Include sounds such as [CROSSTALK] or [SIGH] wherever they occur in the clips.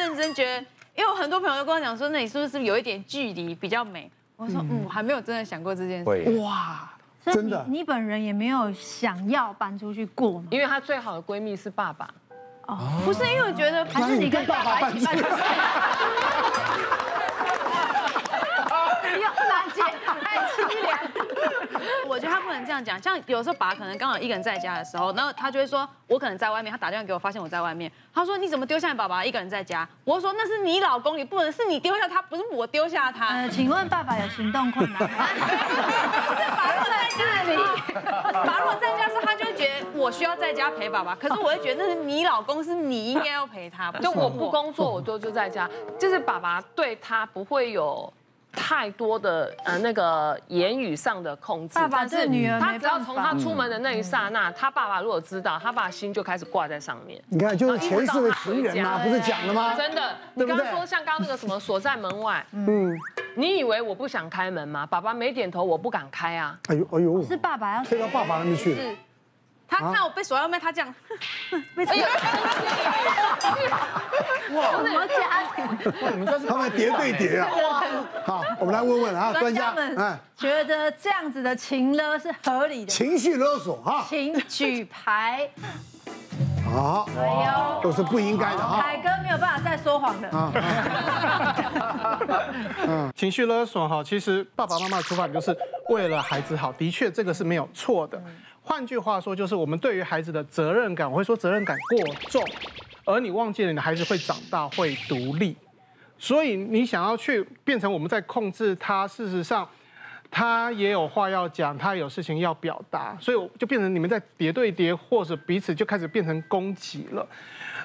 认真觉得，因为我很多朋友都跟我讲说，那你是不是有一点距离比较美？我说，嗯，我还没有真的想过这件事。哇，真的，你本人也没有想要搬出去过吗？因为她最好的闺蜜是爸爸。哦，不是，因为我觉得还是你跟爸爸一起搬出去。[LAUGHS] 我觉得他不能这样讲，像有时候爸可能刚好一个人在家的时候，然后他就会说，我可能在外面，他打电话给我，发现我在外面，他说你怎么丢下你爸爸一个人在家？我说那是你老公，你不能是你丢下他，不是我丢下他。呃，请问爸爸有行动困难吗？爸若在家里，爸若在家时，他就会觉得我需要在家陪爸爸，可是我会觉得那是你老公，是你应该要陪他。就我不工作，我就就在家，就是爸爸对他不会有。太多的呃那个言语上的控制，爸爸对女儿，他只要从他出门的那一刹那，他爸爸如果知道，他爸心就开始挂在上面。你看，就是前世的情人嘛，不是讲了吗？真的，你刚刚说像刚刚那个什么锁在门外，嗯，你以为我不想开门吗？爸爸没点头，我不敢开啊。哎呦哎呦，是爸爸要推到爸爸那边去。他看我被锁在外面，他这样，[LAUGHS] 哎呀，[LAUGHS] 哇，什么家庭？哇，你们这是他们叠对叠啊！好，我们来问问啊，专家们，哎，觉得这样子的情勒是合理的？情绪勒索哈，请举牌。好，哎呦，都是不应该的哈。凯哥没有办法再说谎的。[LAUGHS] 嗯，情绪勒索哈，其实爸爸妈妈的出发点就是为了孩子好，的确这个是没有错的。换句话说，就是我们对于孩子的责任感，我会说责任感过重，而你忘记了你的孩子会长大，会独立，所以你想要去变成我们在控制他，事实上他也有话要讲，他有事情要表达，所以就变成你们在叠对叠，或者彼此就开始变成攻击了。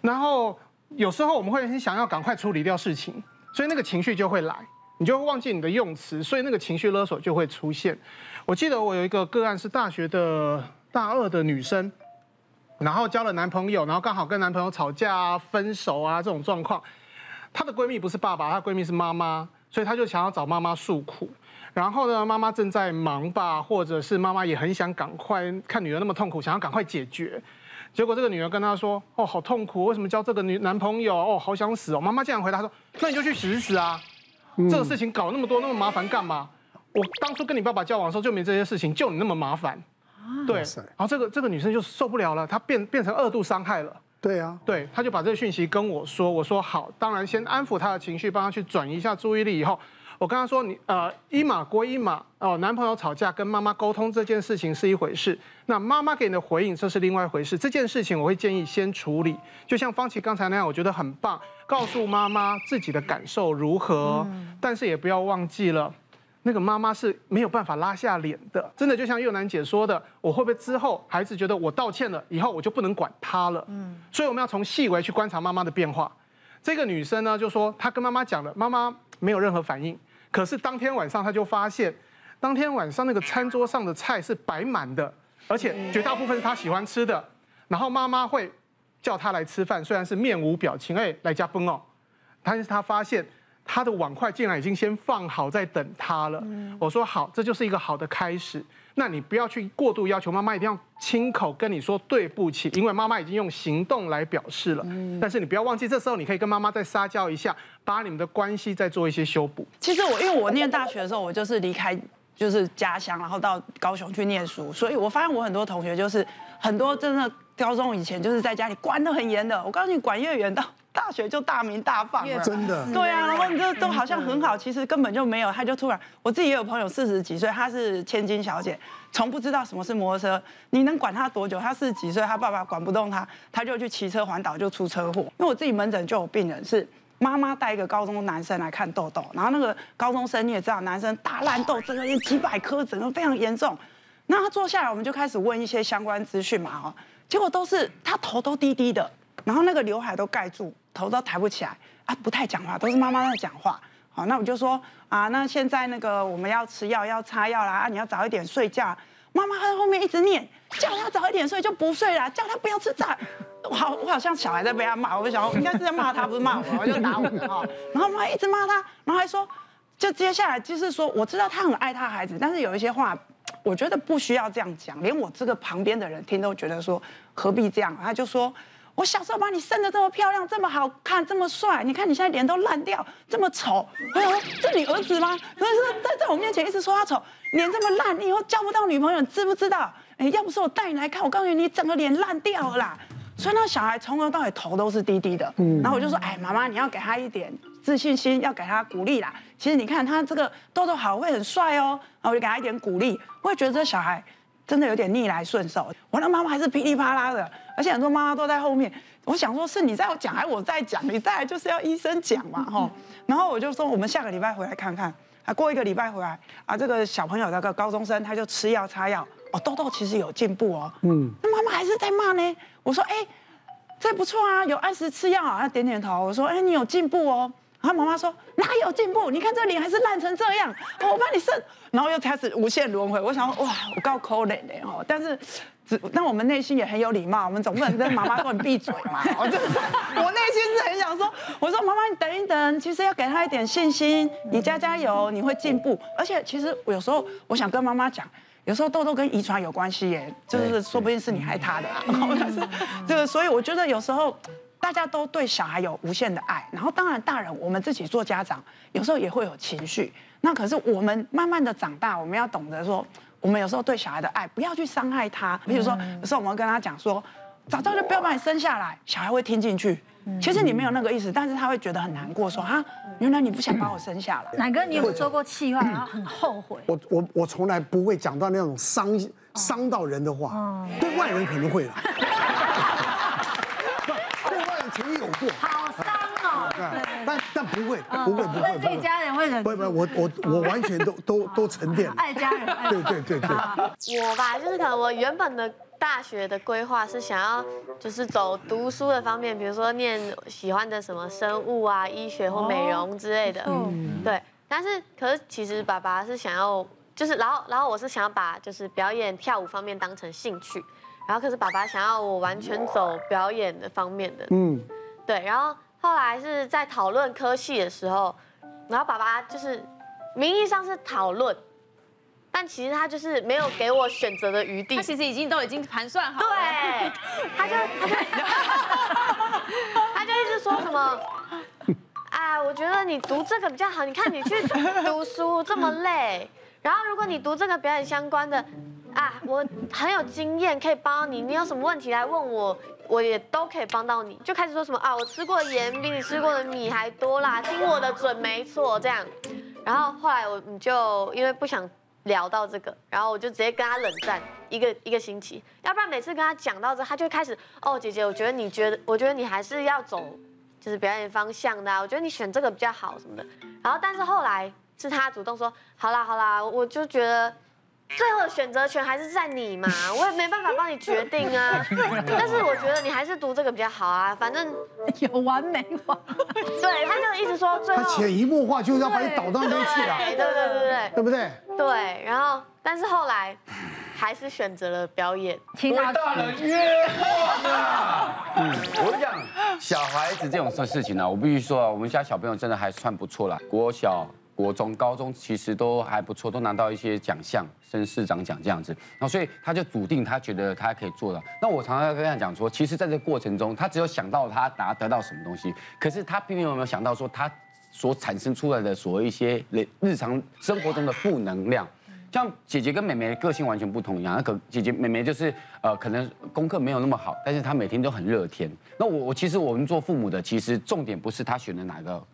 然后有时候我们会很想要赶快处理掉事情，所以那个情绪就会来，你就会忘记你的用词，所以那个情绪勒索就会出现。我记得我有一个个案是大学的大二的女生，然后交了男朋友，然后刚好跟男朋友吵架啊、分手啊这种状况。她的闺蜜不是爸爸，她闺蜜是妈妈，所以她就想要找妈妈诉苦。然后呢，妈妈正在忙吧，或者是妈妈也很想赶快看女儿那么痛苦，想要赶快解决。结果这个女儿跟她说：“哦，好痛苦，为什么交这个女男朋友？哦，好想死哦。”妈妈竟然回答说：“那你就去死死啊！这个事情搞那么多那么麻烦干嘛？”我当初跟你爸爸交往的时候就没这些事情，就你那么麻烦，对。然后这个这个女生就受不了了，她变变成二度伤害了。对啊，对，她就把这个讯息跟我说，我说好，当然先安抚她的情绪，帮她去转移一下注意力。以后我跟她说，你呃一码归一码哦，男朋友吵架跟妈妈沟通这件事情是一回事，那妈妈给你的回应这是另外一回事。这件事情我会建议先处理，就像方琦刚才那样，我觉得很棒，告诉妈妈自己的感受如何，但是也不要忘记了。那个妈妈是没有办法拉下脸的，真的就像幼楠姐说的，我会不会之后孩子觉得我道歉了，以后我就不能管他了？嗯，所以我们要从细微去观察妈妈的变化。这个女生呢，就说她跟妈妈讲了，妈妈没有任何反应，可是当天晚上她就发现，当天晚上那个餐桌上的菜是摆满的，而且绝大部分是她喜欢吃的，然后妈妈会叫她来吃饭，虽然是面无表情，哎，来加崩哦，但是她发现。他的碗筷竟然已经先放好在等他了。我说好，这就是一个好的开始。那你不要去过度要求妈妈一定要亲口跟你说对不起，因为妈妈已经用行动来表示了。但是你不要忘记，这时候你可以跟妈妈再撒娇一下，把你们的关系再做一些修补。其实我因为我念大学的时候，我就是离开就是家乡，然后到高雄去念书，所以我发现我很多同学就是很多真的高中以前就是在家里管得很严的。我告诉你，管越严到。大学就大鸣大放了，真的。对啊，然后你就都好像很好，其实根本就没有。他就突然，我自己也有朋友四十几岁，她是千金小姐，从不知道什么是摩托车。你能管她多久？她四十几岁，她爸爸管不动她，她就去骑车环岛，就出车祸。因为我自己门诊就有病人是妈妈带一个高中男生来看痘痘，然后那个高中生你也知道，男生大烂痘，整个有几百颗，整个非常严重。那他坐下来，我们就开始问一些相关资讯嘛，哈，结果都是他头都低低的。然后那个刘海都盖住，头都抬不起来啊，不太讲话，都是妈妈在讲话。好，那我就说啊，那现在那个我们要吃药，要擦药啦，啊，你要早一点睡觉。妈妈在后面一直念，叫他早一点睡就不睡啦，叫他不要吃炸。我好，[LAUGHS] 我好像小孩在被他骂，我就想，应该是在骂他，不是骂我，我就打我哈。然后妈妈一直骂他，然后还说，就接下来就是说，我知道他很爱他孩子，但是有一些话，我觉得不需要这样讲，连我这个旁边的人听都觉得说何必这样。他就说。我小时候把你生的这么漂亮，这么好看，这么帅，你看你现在脸都烂掉，这么丑。我想说，这你儿子吗？可是在在我面前一直说他丑，脸这么烂，你以后交不到女朋友，你知不知道？哎，要不是我带你来看，我告诉你，你整个脸烂掉了啦。所以那小孩从头到尾头都是低低的。然后我就说，哎，妈妈，你要给他一点自信心，要给他鼓励啦。其实你看他这个痘痘好会很帅哦。然后我就给他一点鼓励，我也觉得这小孩。真的有点逆来顺受，我的妈妈还是噼里啪啦的，而且很多妈妈都在后面。我想说，是你在讲还是我在讲？你再来就是要医生讲嘛，吼。然后我就说，我们下个礼拜回来看看。啊，过一个礼拜回来，啊，这个小朋友那个高中生他就吃药擦药，哦，痘痘其实有进步哦。嗯。那妈妈还是在骂呢。我说，哎，这不错啊，有按时吃药啊。他点点头。我说，哎，你有进步哦。然后妈妈说哪有进步？你看这脸还是烂成这样，我帮你生，然后又开始无限轮回。我想说哇，我够可怜的哦。但是，只但我们内心也很有礼貌，我们总不能跟妈妈说你闭嘴嘛。[LAUGHS] 我就是我内心是很想说，我说妈妈你等一等，其实要给她一点信心，你加加油，你会进步。而且其实有时候我想跟妈妈讲，有时候痘痘跟遗传有关系耶，就是说不定是你害她的啊。[LAUGHS] 但是这个，所以我觉得有时候。大家都对小孩有无限的爱，然后当然大人我们自己做家长，有时候也会有情绪。那可是我们慢慢的长大，我们要懂得说，我们有时候对小孩的爱不要去伤害他。比如说，有时候我们跟他讲说，早知道就不要把你生下来，小孩会听进去。其实你没有那个意思，但是他会觉得很难过，说啊，原来你不想把我生下来。乃哥，你有没有说过气话，然后很后悔？我我我从来不会讲到那种伤伤到人的话，对外人可能会啦。曾经有过，好伤哦。[LAUGHS] 对，但但不会，不会，不会。自己家人会忍。不不，我我我完全都都都沉淀了。[LAUGHS] 爱家人。[LAUGHS] 对对对对。我吧，就是可能我原本的大学的规划是想要，就是走读书的方面，比如说念喜欢的什么生物啊、医学或美容之类的。嗯。对，但是可是其实爸爸是想要，就是然后然后我是想要把就是表演跳舞方面当成兴趣。然后可是爸爸想要我完全走表演的方面的，嗯，对。然后后来是在讨论科系的时候，然后爸爸就是名义上是讨论，但其实他就是没有给我选择的余地。他其实已经都已经盘算好了。对，他就 [LAUGHS] 他就他就一直说什么，啊，我觉得你读这个比较好。你看你去读书这么累，然后如果你读这个表演相关的。啊，我很有经验，可以帮你。你有什么问题来问我，我也都可以帮到你。就开始说什么啊，我吃过的盐比你吃过的米还多啦，听我的准没错这样。然后后来我你就因为不想聊到这个，然后我就直接跟他冷战一个 [LAUGHS] 一个星期。要不然每次跟他讲到这，他就开始哦，姐姐，我觉得你觉得，我觉得你还是要走就是表演方向的啊，我觉得你选这个比较好什么的。然后但是后来是他主动说，好啦好啦，我就觉得。最后的选择权还是在你嘛，[LAUGHS] 我也没办法帮你决定啊。[LAUGHS] 但是我觉得你还是读这个比较好啊，反正有完没完？[LAUGHS] 对，他就一直说最后。他潜移默化就是要把你导到那边去了。对对对对对，对不对？对，然后但是后来还是选择了表演。听到大人冤枉啊！嗯，我跟你讲，小孩子这种事事情呢，我必须说啊，我们家小朋友真的还算不错啦，国小。国中、高中其实都还不错，都拿到一些奖项，升市长奖这样子。然后所以他就笃定，他觉得他可以做到。那我常常跟他讲说，其实在这个过程中，他只有想到他拿得到什么东西，可是他并没有没有想到说他所产生出来的所谓一些日常生活中的负能量。像姐姐跟妹妹个性完全不同一样，那可姐姐妹妹就是呃可能功课没有那么好，但是她每天都很热天。那我我其实我们做父母的，其实重点不是他选的哪个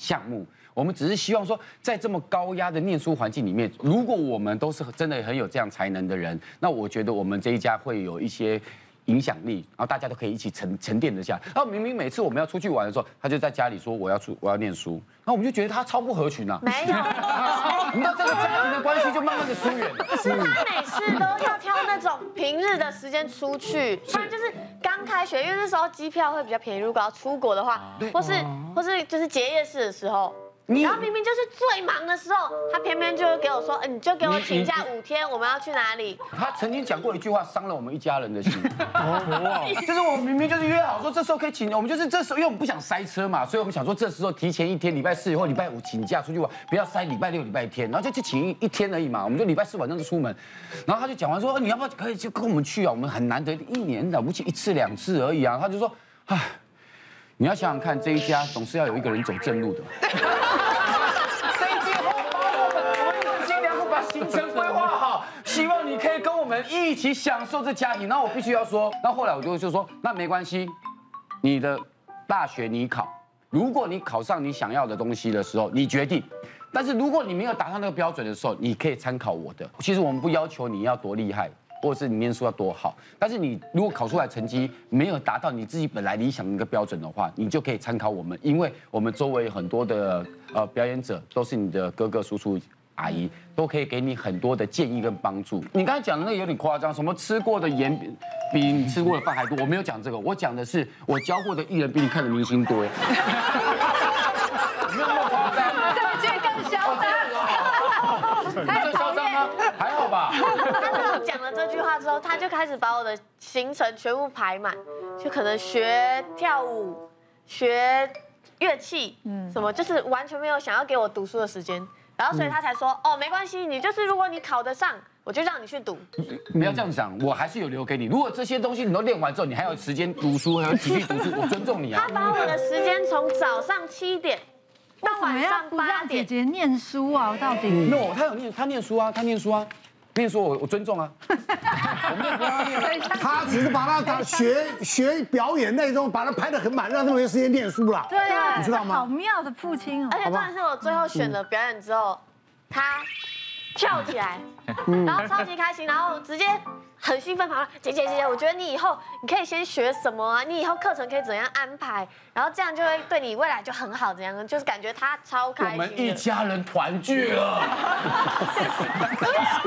项目。我们只是希望说，在这么高压的念书环境里面，如果我们都是真的很有这样才能的人，那我觉得我们这一家会有一些影响力，然后大家都可以一起沉沉淀一下。然后明明每次我们要出去玩的时候，他就在家里说我要出我要念书，然后我们就觉得他超不合群啊。没有，[LAUGHS] 你知道这个家庭的关系就慢慢的疏远了。是他每次都要挑那种平日的时间出去，不然就是刚开学，因为那时候机票会比较便宜，如果要出国的话，或是或是就是结业式的时候。然后明明就是最忙的时候，他偏偏就给我说，你就给我请假五天，我们要去哪里？他曾经讲过一句话，伤了我们一家人的心。[LAUGHS] 就是我们明明就是约好说这时候可以请，我们就是这时候，因为我们不想塞车嘛，所以我们想说这时候提前一天，礼拜四或礼拜五请假出去玩，不要塞礼拜六、礼拜天，然后就就请一一天而已嘛，我们就礼拜四晚上就出门。然后他就讲完说，你要不要可以就跟我们去啊？我们很难得一年了不起一次两次而已啊。他就说。唉，你要想想看，这一家总是要有一个人走正路的。这一季后，我们用心良苦把行程规划好，希望你可以跟我们一起享受这家庭。那我必须要说，那后来我就就说，那没关系，你的大学你考，如果你考上你想要的东西的时候，你决定。但是如果你没有达到那个标准的时候，你可以参考我的。其实我们不要求你要多厉害。或者是你念书要多好，但是你如果考出来成绩没有达到你自己本来理想的一个标准的话，你就可以参考我们，因为我们周围很多的呃表演者都是你的哥哥、叔叔、阿姨，都可以给你很多的建议跟帮助。你刚才讲的那个有点夸张，什么吃过的盐比你吃过的饭还多，我没有讲这个，我讲的是我教过的艺人比你看的明星多。[LAUGHS] [LAUGHS] 之后，他就开始把我的行程全部排满，就可能学跳舞、学乐器，嗯，什么就是完全没有想要给我读书的时间。然后，所以他才说，哦，没关系，你就是如果你考得上，我就让你去读。不要这样想，我还是有留给你。如果这些东西你都练完之后，你还有时间读书，还有继续读书，[LAUGHS] 我尊重你啊。他把我的时间从早上七点到晚上八点。姐姐念书啊，到底？No，他有念，他念书啊，他念书啊。念书我我尊重啊，[LAUGHS] 他只是把他当学学表演那种，把他拍的很满，让他没有时间念书了。对啊，你知道吗？好妙的父亲哦。而且重点是我最后选了表演之后，他跳起来，然后超级开心，然后直接。很兴奋，跑了，姐姐姐姐，我觉得你以后你可以先学什么啊？你以后课程可以怎样安排？然后这样就会对你未来就很好，怎样？就是感觉他超开心。我们一家人团聚了。[LAUGHS]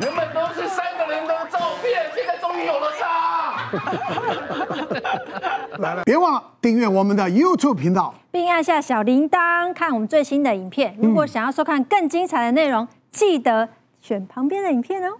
原本都是三个人的照片，现在终于有了他。[LAUGHS] 来了，别忘了订阅我们的 YouTube 频道，并按下小铃铛看我们最新的影片。如果想要收看更精彩的内容，记得选旁边的影片哦。